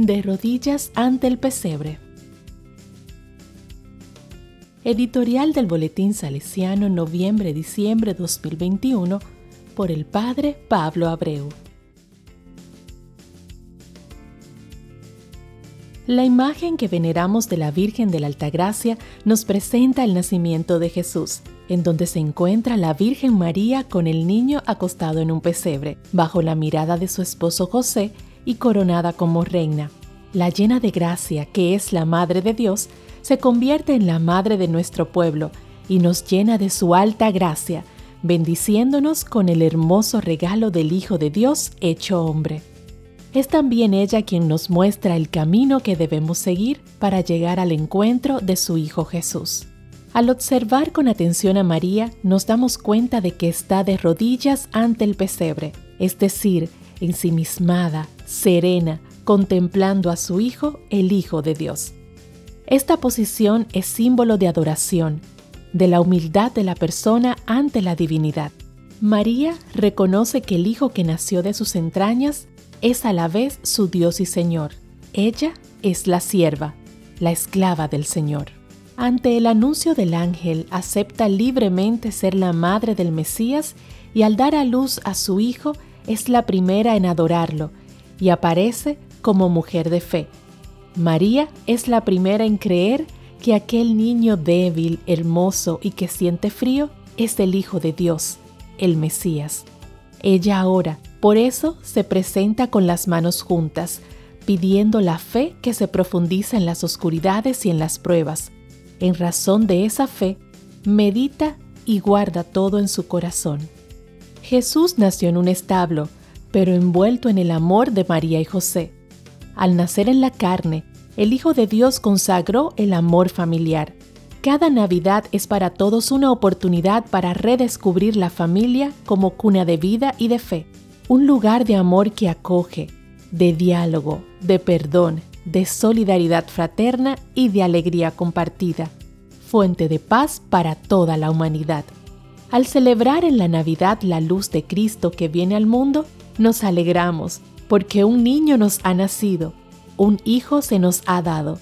De rodillas ante el pesebre. Editorial del Boletín Salesiano noviembre-diciembre 2021 por el Padre Pablo Abreu. La imagen que veneramos de la Virgen de la Altagracia nos presenta el nacimiento de Jesús, en donde se encuentra la Virgen María con el niño acostado en un pesebre, bajo la mirada de su esposo José y coronada como reina. La llena de gracia, que es la Madre de Dios, se convierte en la Madre de nuestro pueblo y nos llena de su alta gracia, bendiciéndonos con el hermoso regalo del Hijo de Dios hecho hombre. Es también ella quien nos muestra el camino que debemos seguir para llegar al encuentro de su Hijo Jesús. Al observar con atención a María, nos damos cuenta de que está de rodillas ante el pesebre, es decir, ensimismada, serena, contemplando a su Hijo, el Hijo de Dios. Esta posición es símbolo de adoración, de la humildad de la persona ante la divinidad. María reconoce que el Hijo que nació de sus entrañas es a la vez su Dios y Señor. Ella es la sierva, la esclava del Señor. Ante el anuncio del ángel, acepta libremente ser la madre del Mesías y al dar a luz a su Hijo, es la primera en adorarlo y aparece como mujer de fe. María es la primera en creer que aquel niño débil, hermoso y que siente frío es el Hijo de Dios, el Mesías. Ella ahora, por eso, se presenta con las manos juntas, pidiendo la fe que se profundiza en las oscuridades y en las pruebas. En razón de esa fe, medita y guarda todo en su corazón. Jesús nació en un establo, pero envuelto en el amor de María y José. Al nacer en la carne, el Hijo de Dios consagró el amor familiar. Cada Navidad es para todos una oportunidad para redescubrir la familia como cuna de vida y de fe, un lugar de amor que acoge, de diálogo, de perdón, de solidaridad fraterna y de alegría compartida, fuente de paz para toda la humanidad. Al celebrar en la Navidad la luz de Cristo que viene al mundo, nos alegramos porque un niño nos ha nacido, un hijo se nos ha dado,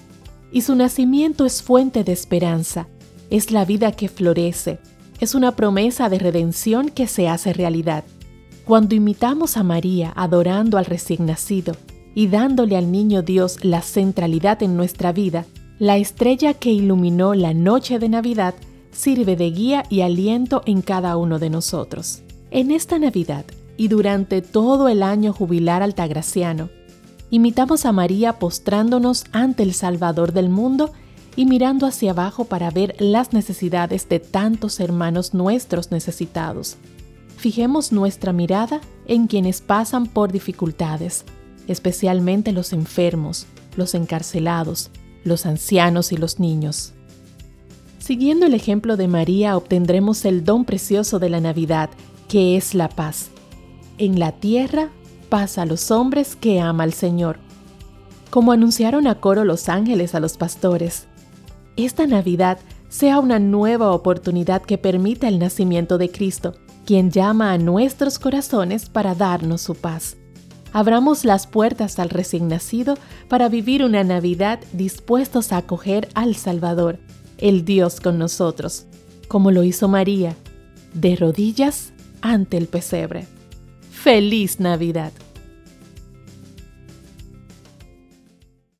y su nacimiento es fuente de esperanza, es la vida que florece, es una promesa de redención que se hace realidad. Cuando imitamos a María adorando al recién nacido y dándole al niño Dios la centralidad en nuestra vida, la estrella que iluminó la noche de Navidad sirve de guía y aliento en cada uno de nosotros. En esta Navidad y durante todo el año jubilar altagraciano, imitamos a María postrándonos ante el Salvador del mundo y mirando hacia abajo para ver las necesidades de tantos hermanos nuestros necesitados. Fijemos nuestra mirada en quienes pasan por dificultades, especialmente los enfermos, los encarcelados, los ancianos y los niños. Siguiendo el ejemplo de María obtendremos el don precioso de la Navidad, que es la paz. En la tierra, paz a los hombres que ama al Señor. Como anunciaron a coro los ángeles a los pastores, esta Navidad sea una nueva oportunidad que permita el nacimiento de Cristo, quien llama a nuestros corazones para darnos su paz. Abramos las puertas al recién nacido para vivir una Navidad dispuestos a acoger al Salvador el Dios con nosotros, como lo hizo María, de rodillas ante el pesebre. ¡Feliz Navidad!